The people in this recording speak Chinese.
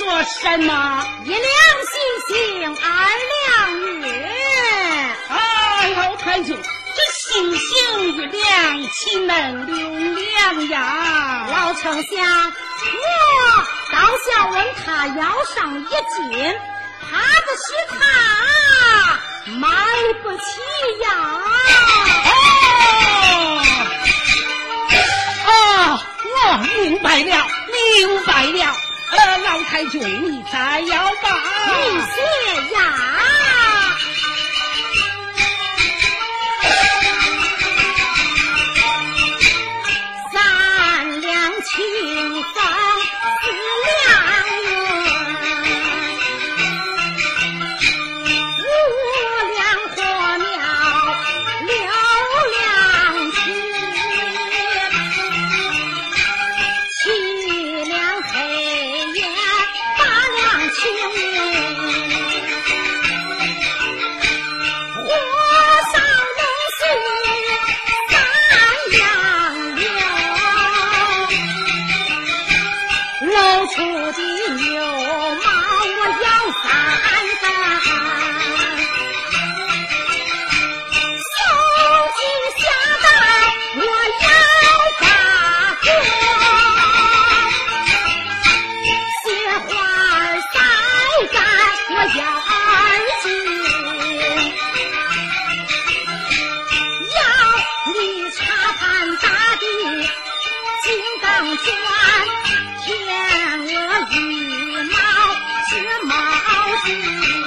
说什么？一两星星二两月。啊，老太君，这星星一两岂能留两呀？老丞相，我倒想问他要上一斤，怕的是他买不起呀。哦，我明白了，明白了。呃，老太君，你再要把。你写呀。三两两青 Thank you.